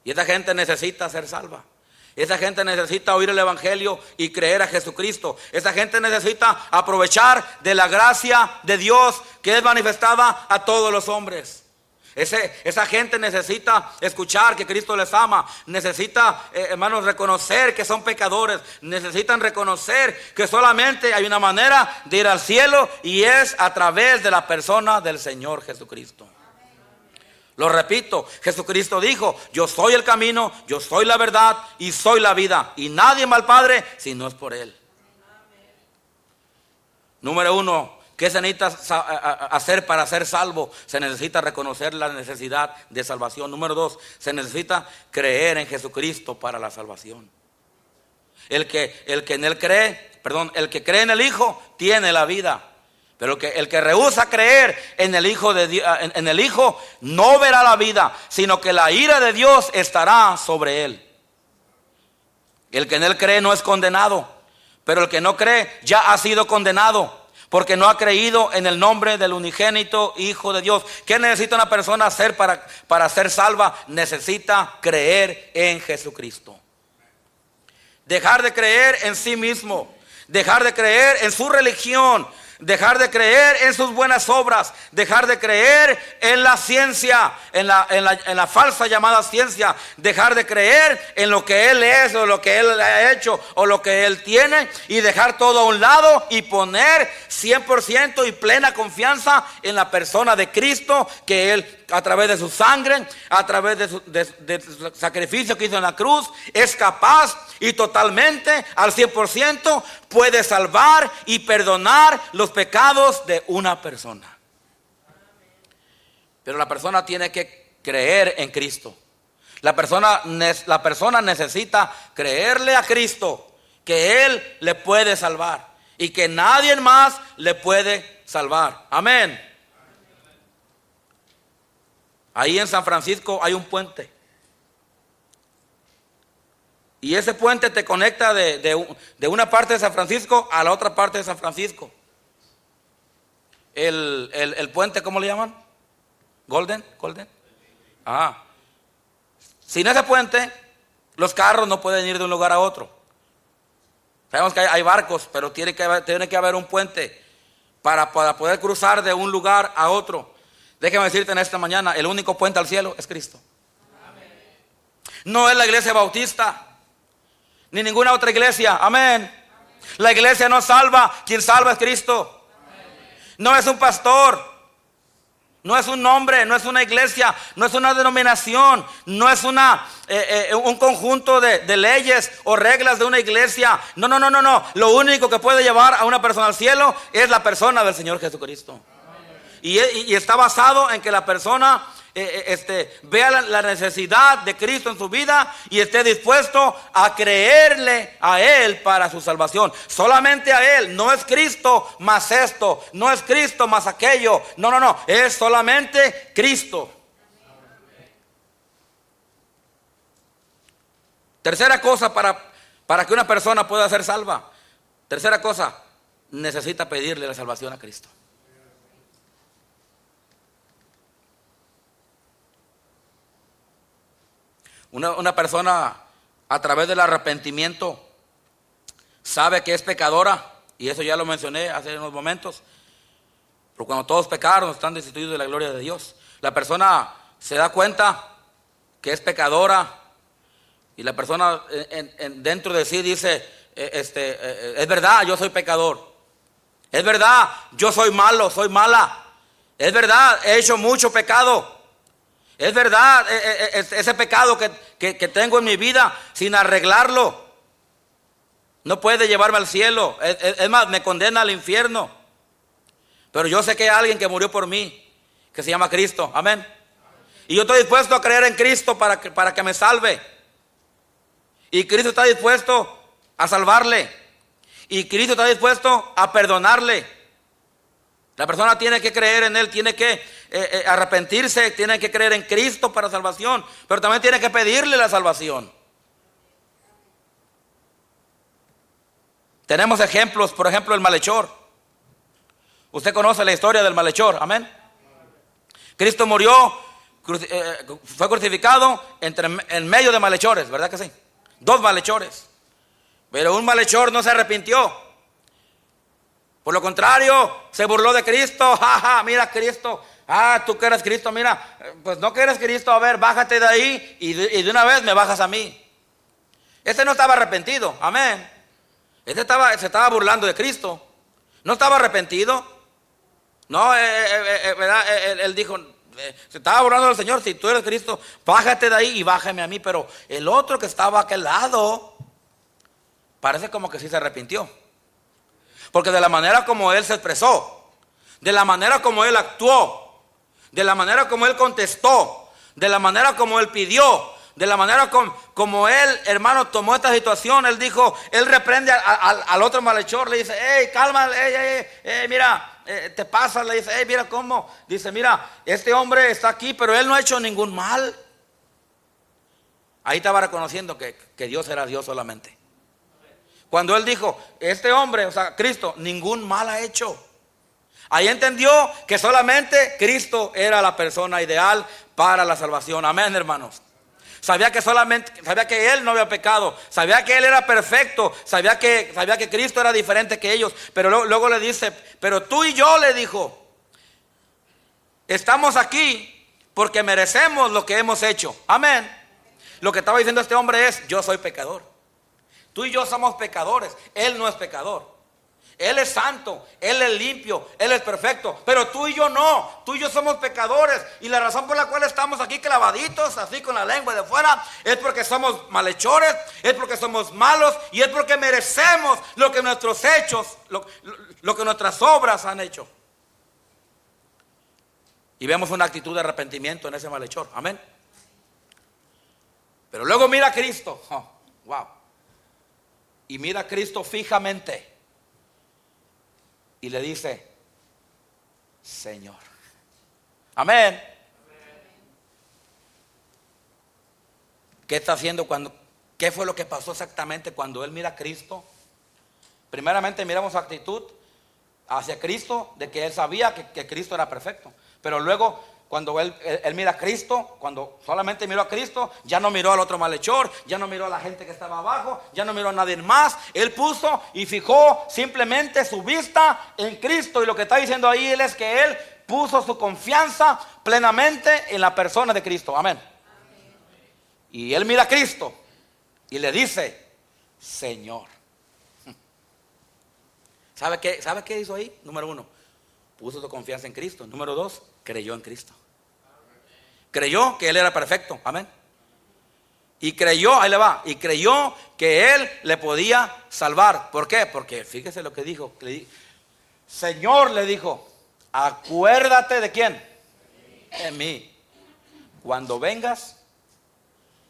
Y esa gente necesita ser salva. Esa gente necesita oír el Evangelio y creer a Jesucristo. Esa gente necesita aprovechar de la gracia de Dios que es manifestada a todos los hombres esa gente necesita escuchar que Cristo les ama. Necesita, eh, hermanos, reconocer que son pecadores. Necesitan reconocer que solamente hay una manera de ir al cielo y es a través de la persona del Señor Jesucristo. Lo repito, Jesucristo dijo, yo soy el camino, yo soy la verdad y soy la vida. Y nadie va al Padre si no es por Él. Número uno, ¿Qué se necesita hacer para ser salvo? Se necesita reconocer la necesidad de salvación. Número dos, se necesita creer en Jesucristo para la salvación. El que, el que en él cree, perdón, el que cree en el Hijo tiene la vida. Pero el que, el que rehúsa creer en el, Hijo de en el Hijo no verá la vida, sino que la ira de Dios estará sobre él. El que en él cree no es condenado, pero el que no cree ya ha sido condenado porque no ha creído en el nombre del unigénito Hijo de Dios. ¿Qué necesita una persona hacer para, para ser salva? Necesita creer en Jesucristo. Dejar de creer en sí mismo, dejar de creer en su religión, dejar de creer en sus buenas obras, dejar de creer en la ciencia, en la, en la, falsa llamada ciencia, dejar de creer en lo que Él es o lo que Él ha hecho o lo que Él tiene. Y dejar todo a un lado y poner 100% y plena confianza en la persona de Cristo que Él a través de su sangre, a través de su, sacrificio que hizo en la cruz, es capaz y totalmente al 100% puede salvar y perdonar los pecados de una persona. Pero la persona tiene que creer en Cristo. La persona, la persona necesita creerle a Cristo que Él le puede salvar y que nadie más le puede salvar. Amén. Ahí en San Francisco hay un puente. Y ese puente te conecta de, una parte de San Francisco a la otra parte de San Francisco. El, puente, ¿cómo le llaman? Golden, Golden. Ah. Sin ese puente, los carros no pueden ir de un lugar a otro. Sabemos que hay, barcos, pero tiene que, haber, tiene que haber un puente para, para poder cruzar de un lugar a otro. Déjame decirte en esta mañana, el único puente al cielo es Cristo. No es la iglesia bautista, ni ninguna otra iglesia. Amén. La iglesia no salva, quien salva es Cristo. No es un pastor, no es un nombre, no es una iglesia, no es una denominación, no es una, eh, eh, un conjunto de, de, leyes o reglas de una iglesia. No, no, no, no, no. Lo único que puede llevar a una persona al cielo es la persona del Señor Jesucristo. Y, está basado en que la persona eh, eh, este, vea la, necesidad de Cristo en su vida y esté dispuesto a creerle a Él para su salvación. Solamente a Él, no es Cristo más esto, no es Cristo más aquello, no, no, no, es solamente Cristo. Tercera cosa para, para que una persona pueda ser salva. Tercera cosa, necesita pedirle la salvación a Cristo. Una, persona a través del arrepentimiento sabe que es pecadora, y eso ya lo mencioné hace unos momentos, pero cuando todos pecaron están destituidos de la gloria de Dios. La persona se da cuenta que es pecadora y la persona dentro de sí dice, eh, este, eh, es verdad, yo soy pecador. Es verdad, yo soy malo, soy mala. Es verdad, he hecho mucho pecado. Es verdad, eh, ese pecado que, tengo en mi vida sin arreglarlo. No puede llevarme al cielo. Es, más, me condena al infierno. Pero yo sé que hay alguien que murió por mí, que se llama Cristo. Amén. Y yo estoy dispuesto a creer en Cristo para que, para que me salve. Y Cristo está dispuesto a salvarle. Y Cristo está dispuesto a perdonarle. La persona tiene que creer en Él, tiene que eh, eh, arrepentirse, tiene que creer en Cristo para salvación, pero también tiene que pedirle la salvación. Tenemos ejemplos, por ejemplo, el malhechor. Usted conoce la historia del malhechor, amén. Cristo murió, eh, fue crucificado entre, en medio de malhechores, ¿verdad que sí? Dos malhechores. Pero un malhechor no se arrepintió. Por lo contrario, se burló de Cristo. Ja, mira Cristo. Ah, tú que eres Cristo, mira. Pues no que eres Cristo, a ver, bájate de ahí y de, una vez me bajas a mí. Este no estaba arrepentido, amén. Este estaba, se estaba burlando de Cristo. No estaba arrepentido. No, eh, eh, eh, ¿verdad? Él, dijo, se estaba burlando del Señor, si tú eres Cristo, bájate de ahí y bájame a mí. Pero el otro que estaba a aquel lado, parece como que sí se arrepintió. Porque de la manera como él se expresó, de la manera como él actuó, de la manera como él contestó, de la manera como él pidió, de la manera como, él, hermano, tomó esta situación, él dijo, él reprende al otro malhechor, le dice, hey, calma, hey, mira, eh, te pasa, le dice, hey, mira cómo, dice, mira, este hombre está aquí, pero él no ha hecho ningún mal. Ahí estaba reconociendo que, que Dios era Dios solamente. Cuando él dijo, este hombre, o sea, Cristo, ningún mal ha hecho. Ahí entendió que solamente Cristo era la persona ideal para la salvación. Amén, hermanos. Sabía que solamente, sabía que él no había pecado, sabía que él era perfecto, sabía que, sabía que Cristo era diferente que ellos, pero luego, luego le dice, pero tú y yo le dijo, estamos aquí porque merecemos lo que hemos hecho. Amén. Lo que estaba diciendo este hombre es, yo soy pecador. Tú y yo somos pecadores, él no es pecador. Él es santo, Él es limpio, Él es perfecto. Pero tú y yo no, tú y yo somos pecadores. Y la razón por la cual estamos aquí clavaditos, así con la lengua de fuera, es porque somos malhechores, es porque somos malos y es porque merecemos lo que nuestros hechos, lo, que nuestras obras han hecho. Y vemos una actitud de arrepentimiento en ese malhechor. Amén. Pero luego mira a Cristo. Oh, wow. Y mira a Cristo fijamente y le dice, Señor. Amén. ¿Qué está haciendo cuando, qué fue lo que pasó exactamente cuando él mira a Cristo? Primeramente miramos su actitud hacia Cristo, de que él sabía que, que Cristo era perfecto. Pero luego cuando él, mira a Cristo, cuando solamente miró a Cristo, ya no miró al otro malhechor, ya no miró a la gente que estaba abajo, ya no miró a nadie más. Él puso y fijó simplemente su vista en Cristo. Y lo que está diciendo ahí él es que él puso su confianza plenamente en la persona de Cristo. Amén. Y él mira a Cristo y le dice, Señor. ¿Sabe qué, ¿Sabe qué hizo ahí? Número uno, puso su confianza en Cristo. Número dos, creyó en Cristo. Creyó que Él era perfecto. Amén. Y creyó, ahí le va, y creyó que Él le podía salvar. ¿Por qué? Porque fíjese lo que dijo. Señor le dijo, acuérdate de quién. En mí. Cuando vengas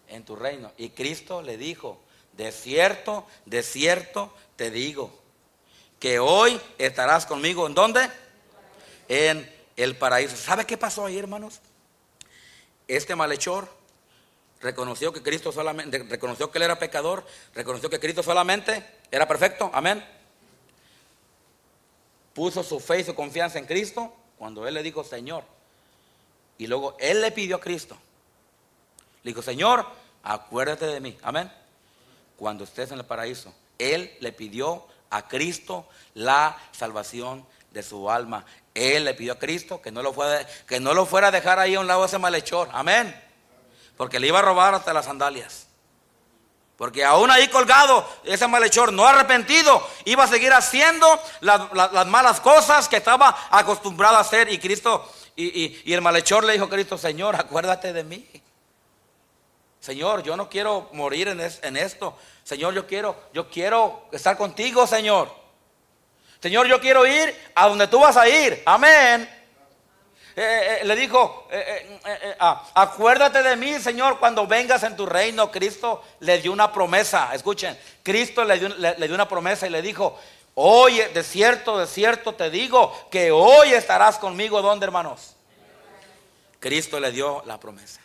en tu reino. Y Cristo le dijo, de cierto, de cierto te digo, que hoy estarás conmigo. ¿En dónde? En el paraíso. ¿Sabe qué pasó ahí, hermanos? Este malhechor reconoció que Cristo solamente, reconoció que él era pecador, reconoció que Cristo solamente era perfecto, amén. Puso su fe y su confianza en Cristo cuando él le dijo, Señor. Y luego él le pidió a Cristo. Le dijo, Señor, acuérdate de mí, amén. cuando estés en el paraíso, Él le pidió a Cristo la salvación de su alma. Él le pidió a Cristo que no lo fuera, que no lo fuera a dejar ahí a un lado ese malhechor. Amén. Porque le iba a robar hasta las sandalias. Porque aún ahí colgado, ese malhechor no arrepentido, iba a seguir haciendo las, malas cosas que estaba acostumbrado a hacer. Y Cristo, y, el malhechor le dijo a Cristo, Señor, acuérdate de mí. Señor, yo no quiero morir en, en esto. Señor, yo quiero, yo quiero estar contigo, Señor. Señor, yo quiero ir a donde tú vas a ir. Amén. Eh, eh, eh, le dijo, ah, acuérdate de mí, Señor, cuando vengas en tu reino. Cristo le dio una promesa. Escuchen, Cristo le dio, le dio una promesa y le dijo, hoy, de cierto, de cierto te digo, que hoy estarás conmigo. ¿Dónde, hermanos? Cristo le dio la promesa.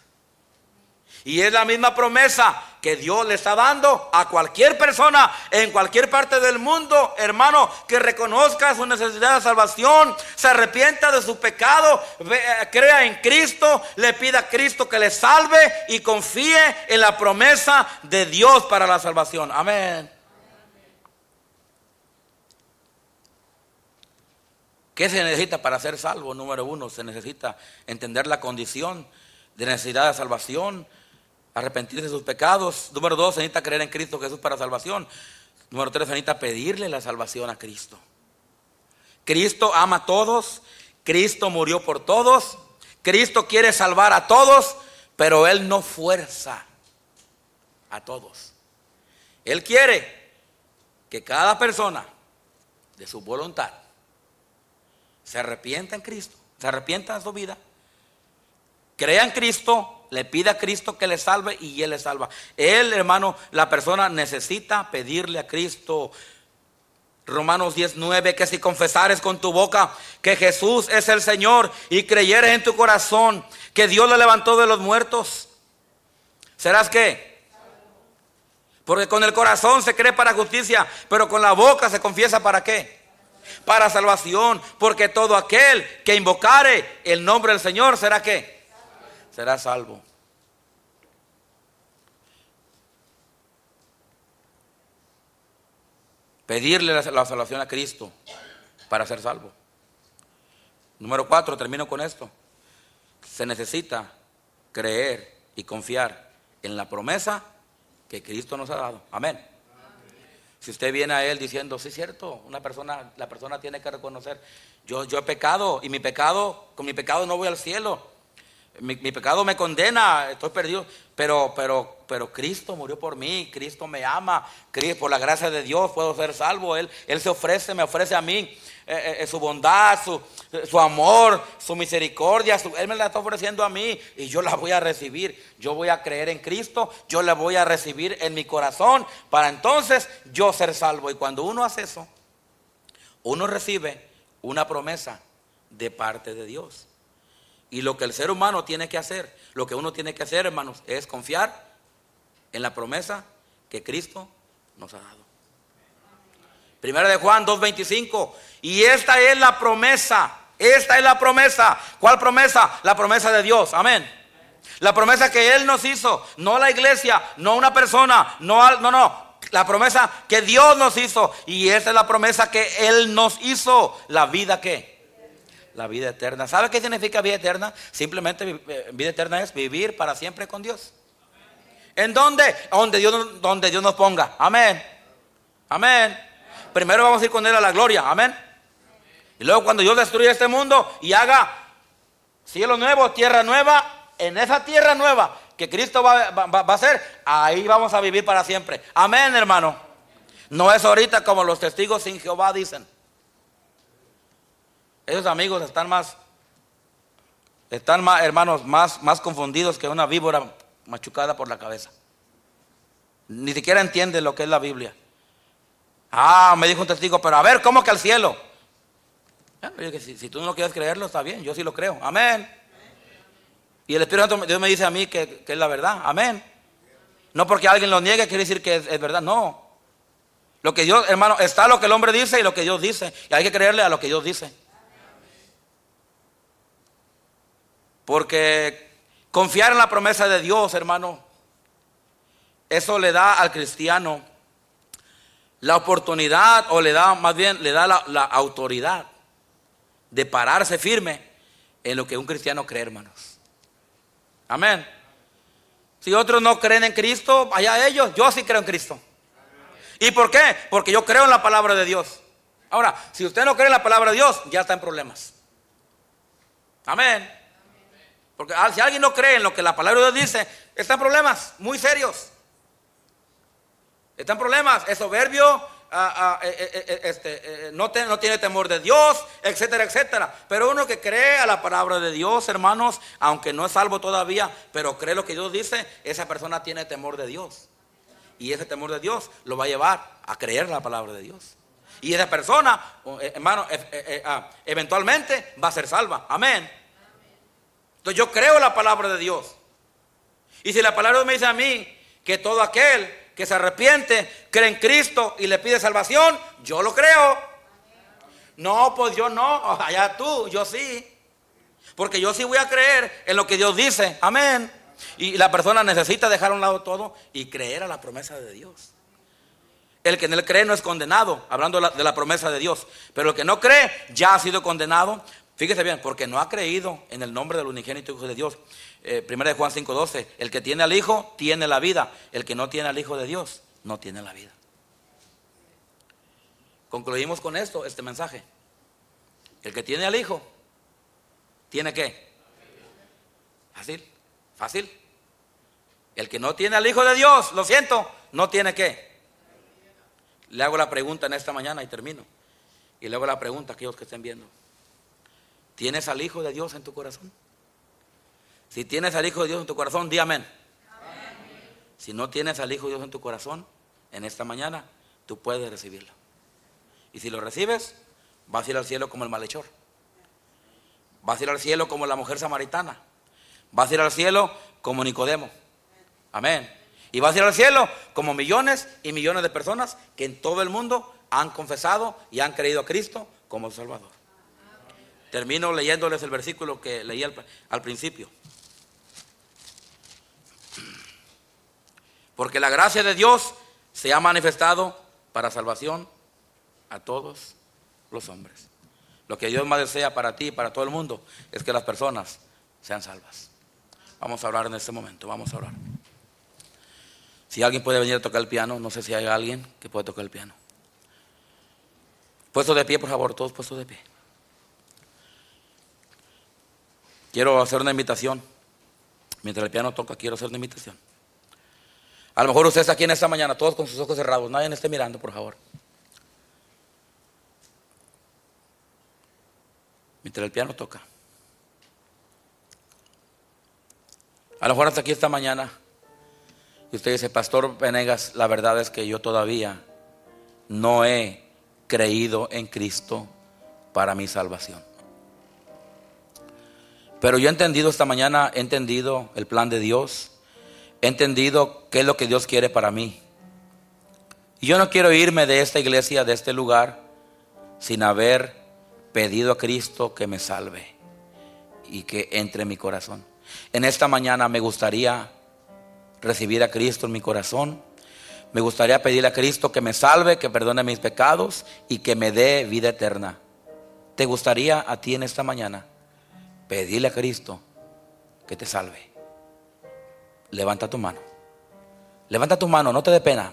Y es la misma promesa que Dios le está dando a cualquier persona en cualquier parte del mundo, hermano, que reconozca su necesidad de salvación, se arrepienta de su pecado, eh, crea en Cristo, le pida a Cristo que le salve y confíe en la promesa de Dios para la salvación. Amén. ¿Qué se necesita para ser salvo? Número uno, se necesita entender la condición de necesidad de salvación arrepentirse de sus pecados. Número dos, se necesita creer en Cristo Jesús para salvación. Número tres, se necesita pedirle la salvación a Cristo. Cristo ama a todos, Cristo murió por todos, Cristo quiere salvar a todos, pero Él no fuerza a todos. Él quiere que cada persona de su voluntad se arrepienta en Cristo, se arrepienta de su vida, crea en Cristo, le pide a Cristo que le salve y Él le salva. Él, hermano, la persona necesita pedirle a Cristo. Romanos 19, que si confesares con tu boca que Jesús es el Señor y creyeres en tu corazón que Dios le levantó de los muertos, ¿serás qué? Porque con el corazón se cree para justicia, pero con la boca se confiesa para qué? Para salvación, porque todo aquel que invocare el nombre del Señor será qué? Será salvo. Pedirle la, salvación a Cristo para ser salvo. Número cuatro, termino con esto. Se necesita creer y confiar en la promesa que Cristo nos ha dado. Amén. Si usted viene a Él diciendo, sí es cierto, una persona, la persona tiene que reconocer, yo, yo he pecado y mi pecado, con mi pecado no voy al cielo. Mi, pecado me condena, estoy perdido, pero, pero, pero Cristo murió por mí, Cristo me ama, por la gracia de Dios puedo ser salvo, Él, Él se ofrece, me ofrece a mí eh, eh, eh, su bondad, su, su, amor, su misericordia, Él me la está ofreciendo a mí y yo la voy a recibir, yo voy a creer en Cristo, yo la voy a recibir en mi corazón para entonces yo ser salvo. Y cuando uno hace eso, uno recibe una promesa de parte de Dios. Y lo que el ser humano tiene que hacer, lo que uno tiene que hacer, hermanos, es confiar en la promesa que Cristo nos ha dado. Primera de Juan 2.25. Y esta es la promesa. Esta es la promesa. ¿Cuál promesa? La promesa de Dios. Amén. La promesa que Él nos hizo. No la iglesia, no una persona, no, no, no. La promesa que Dios nos hizo. Y esta es la promesa que Él nos hizo. La vida que la vida eterna. ¿Sabe qué significa vida eterna? Simplemente eh, vida eterna es vivir para siempre con Dios. ¿En dónde? Donde Dios, donde Dios nos ponga. Amén. Amén. Primero vamos a ir con Él a la gloria. Amén. Y luego cuando Dios destruya este mundo y haga cielo nuevo, tierra nueva, en esa tierra nueva que Cristo va, va a hacer, ahí vamos a vivir para siempre. Amén, hermano. No es ahorita como los testigos sin Jehová dicen. Esos amigos están más, están más, hermanos, más, más confundidos que una víbora machucada por la cabeza. Ni siquiera entiende lo que es la Biblia. Ah, me dijo un testigo, pero a ver, ¿cómo que al cielo? si, tú no quieres creerlo, está bien, yo sí lo creo. Amén. Y el Espíritu Santo, Dios me dice a mí que, es la verdad. Amén. No porque alguien lo niegue quiere decir que es verdad. No. Lo que Dios, hermano, está lo que el hombre dice y lo que Dios dice. Y hay que creerle a lo que Dios dice. Porque confiar en la promesa de Dios, hermano, eso le da al cristiano la oportunidad o le da más bien le da la, la autoridad de pararse firme en lo que un cristiano cree, hermanos. Amén. Si otros no creen en Cristo, allá ellos, yo sí creo en Cristo. ¿Y por qué? Porque yo creo en la palabra de Dios. Ahora, si usted no cree en la palabra de Dios, ya está en problemas. Amén. Porque si alguien no cree en lo que la palabra de Dios dice, está en problemas muy serios. Está en problemas, es soberbio, Ah, ah, eh, eh, eh, no, no, tiene temor de Dios, etcétera, etcétera. Pero uno que cree a la palabra de Dios, hermanos, aunque no es salvo todavía, pero cree lo que Dios dice, esa persona tiene temor de Dios. Y ese temor de Dios lo va a llevar a creer la palabra de Dios. Y esa persona, hermano, ah, eventualmente va a ser salva. Amén. Entonces yo creo la palabra de Dios. Y si la palabra me dice a mí que todo aquel que se arrepiente, cree en Cristo y le pide salvación, yo lo creo. No, pues yo no, allá tú, yo sí. Porque yo sí voy a creer en lo que Dios dice. Amén. Y la persona necesita dejar a un lado todo y creer a la promesa de Dios. El que en él cree no es condenado, hablando de la, promesa de Dios. Pero el que no cree ya ha sido condenado. Fíjese bien, porque no ha creído en el nombre del unigénito Hijo de Dios. Eh, de Juan 5:12, el que tiene al Hijo tiene la vida, el que no tiene al Hijo de Dios no tiene la vida. Concluimos con esto, este mensaje. El que tiene al Hijo, ¿tiene qué? Fácil, fácil. El que no tiene al Hijo de Dios, lo siento, no tiene qué. Le hago la pregunta en esta mañana y termino. Y le hago la pregunta a aquellos que estén viendo. ¿Tienes al Hijo de Dios en tu corazón? Si tienes al Hijo de Dios en tu corazón, di amén. Si no tienes al Hijo de Dios en tu corazón, en esta mañana, tú puedes recibirlo. Y si lo recibes, vas a ir al cielo como el malhechor. Vas a ir al cielo como la mujer samaritana. Vas a ir al cielo como Nicodemo. Amén. Y vas a ir al cielo como millones y millones de personas que en todo el mundo han confesado y han creído a Cristo como Salvador. Termino leyéndoles el versículo que leí al principio. Porque la gracia de Dios se ha manifestado para salvación a todos los hombres. Lo que Dios más desea para ti y para todo el mundo es que las personas sean salvas. Vamos a hablar en este momento, vamos a hablar. Si alguien puede venir a tocar el piano, no sé si hay alguien que puede tocar el piano. Puesto de pie, por favor, todos puestos de pie. Quiero hacer una invitación. Mientras el piano toca, quiero hacer una invitación. A lo mejor usted está aquí en esta mañana, todos con sus ojos cerrados. Nadie esté mirando, por favor. Mientras el piano toca. A lo mejor hasta aquí esta mañana. Y usted dice, Pastor Venegas, la verdad es que yo todavía no he creído en Cristo para mi salvación. Pero yo he entendido esta mañana, he entendido el plan de Dios he entendido qué es lo que Dios quiere para mí. Y yo no quiero irme de esta iglesia, de este lugar, sin haber pedido a Cristo que me salve y que entre en mi corazón. En esta mañana me gustaría recibir a Cristo en mi corazón. Me gustaría pedirle a Cristo que me salve, que perdone mis pecados y que me dé vida eterna. ¿Te gustaría a ti en esta mañana pedirle a Cristo que te salve? levanta tu mano. Levanta tu mano, no te dé pena.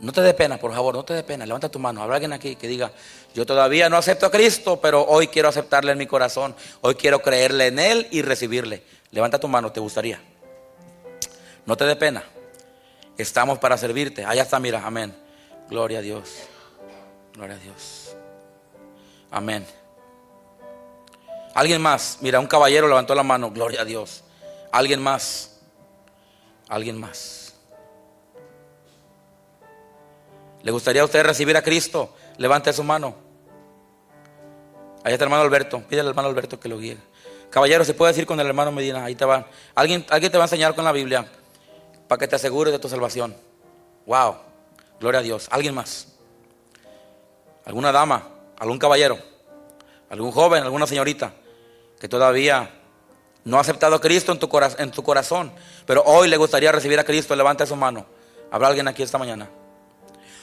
No te dé pena, por favor, no te dé pena. Levanta tu mano. Habrá alguien aquí que diga, yo todavía no acepto a Cristo, pero hoy quiero aceptarle en mi corazón. Hoy quiero creerle en Él y recibirle. Levanta tu mano, ¿te gustaría? No te dé pena. Estamos para servirte. Allá está, mira, amén. Gloria a Dios. Gloria a Dios. Amén. Alguien más, mira, un caballero levantó la mano. Gloria a Dios. Alguien más. Alguien más. ¿Le gustaría a usted recibir a Cristo? Levante su mano. Allá está el hermano Alberto. Pídele al hermano Alberto que lo guíe. Caballero, se puede decir con el hermano Medina. Ahí te va. Alguien, alguien te va a enseñar con la Biblia para que te asegures de tu salvación. Wow. Gloria a Dios. ¿Alguien más? ¿Alguna dama? ¿Algún caballero? ¿Algún joven? ¿Alguna señorita? Que todavía No ha aceptado a Cristo en tu, corazón, pero hoy le gustaría recibir a Cristo. Levanta su mano. ¿Habrá alguien aquí esta mañana?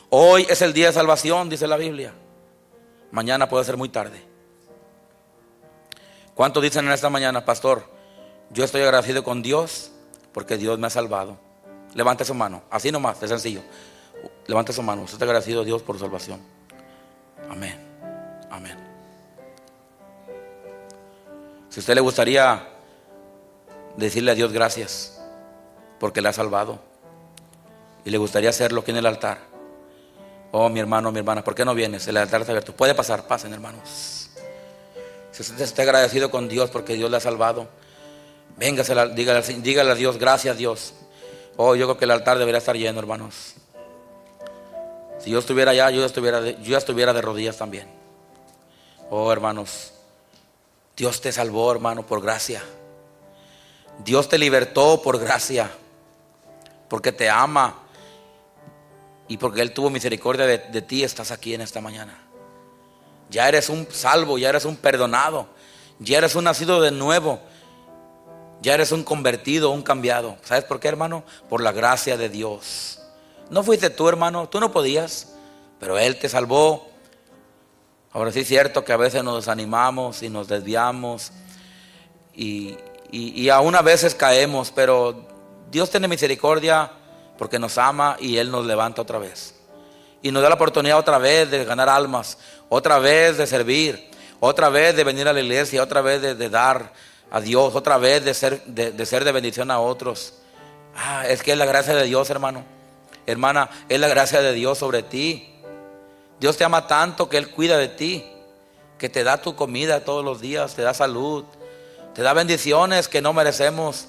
Hoy es el día de salvación, dice la Biblia. Mañana puede ser muy tarde. ¿Cuántos dicen en esta mañana, pastor? Yo estoy agradecido con Dios porque Dios me ha salvado. Levante su mano, así nomás, es sencillo. Levante su mano, usted está agradecido a Dios por su salvación. Amén, amén. Si usted le gustaría decirle a Dios gracias porque le ha salvado y le gustaría hacerlo aquí en el altar. Oh, mi hermano, mi hermana, ¿por qué no vienes? El altar está abierto. Puede pasar, pasen, hermanos. Si usted está agradecido con Dios porque Dios le ha salvado, véngase, dígale, dígale a Dios, gracias Dios. Oh, yo creo que el altar debería estar lleno, hermanos. Si yo estuviera allá, yo estuviera yo ya estuviera de rodillas también. Oh, hermanos, Dios te salvó, hermano, por gracia. Dios te libertó por gracia, porque te ama y porque Él tuvo misericordia de, ti, estás aquí en esta mañana. Ya eres un salvo, ya eres un perdonado, ya eres un nacido de nuevo, ya eres un convertido, un cambiado. ¿Sabes por qué, hermano? Por la gracia de Dios. No fuiste tú, hermano, tú no podías, pero Él te salvó. Ahora sí es cierto que a veces nos desanimamos y nos desviamos y, y, aún a veces caemos, pero Dios tiene misericordia porque nos ama y Él nos levanta otra vez. Y nos da la oportunidad otra vez de ganar almas, otra vez de servir, otra vez de venir a la iglesia, otra vez de, dar a Dios, otra vez de ser de, ser de bendición a otros. Ah, es que es la gracia de Dios, hermano. Hermana, es la gracia de Dios sobre ti. Dios te ama tanto que Él cuida de ti, que te da tu comida todos los días, te da salud, te da bendiciones que no merecemos.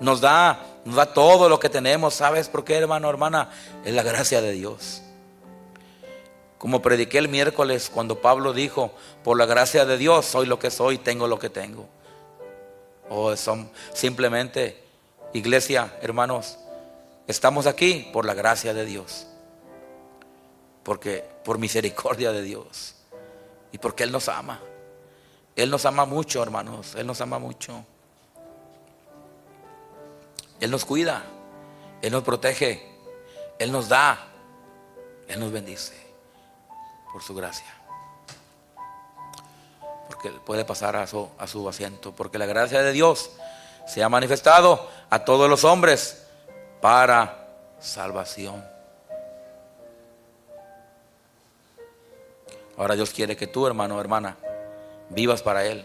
Nos da, nos da todo lo que tenemos. ¿Sabes por qué, hermano, hermana? Es la gracia de Dios. Como prediqué el miércoles cuando Pablo dijo, por la gracia de Dios soy lo que soy, tengo lo que tengo. O son simplemente, iglesia, hermanos, estamos aquí por la gracia de Dios. Porque por misericordia de Dios. Y porque Él nos ama. Él nos ama mucho, hermanos. Él nos ama mucho. Él nos cuida. Él nos protege. Él nos da. Él nos bendice. Por su gracia. Porque puede pasar a su, a su asiento. Porque la gracia de Dios se ha manifestado a todos los hombres para salvación. Ahora Dios quiere que tú, hermano, hermana, vivas para Él.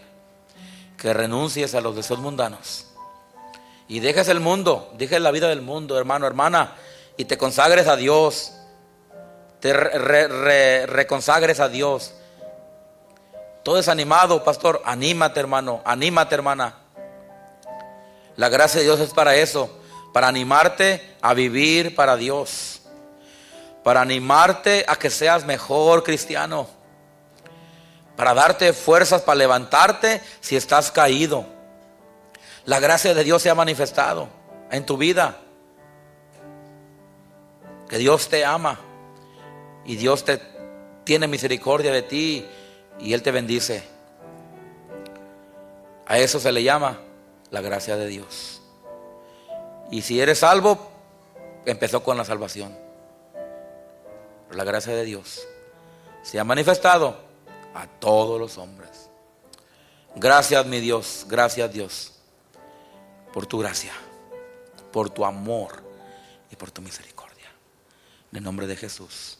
Que renuncies a los deseos mundanos. Y dejes el mundo, dejes la vida del mundo, hermano, hermana, y te consagres a Dios. Te reconsagres a Dios. Todo desanimado, pastor, anímate, hermano, anímate, hermana. La gracia de Dios es para eso, para animarte a vivir para Dios, para animarte a que seas mejor cristiano para darte fuerzas para levantarte si estás caído. La gracia de Dios se ha manifestado en tu vida. Que Dios te ama y Dios te tiene misericordia de ti y Él te bendice. A eso se le llama la gracia de Dios. Y si eres salvo, empezó con la salvación. la gracia de Dios se ha manifestado a todos los hombres. Gracias mi Dios, gracias Dios, por tu gracia, por tu amor y por tu misericordia. En el nombre de Jesús.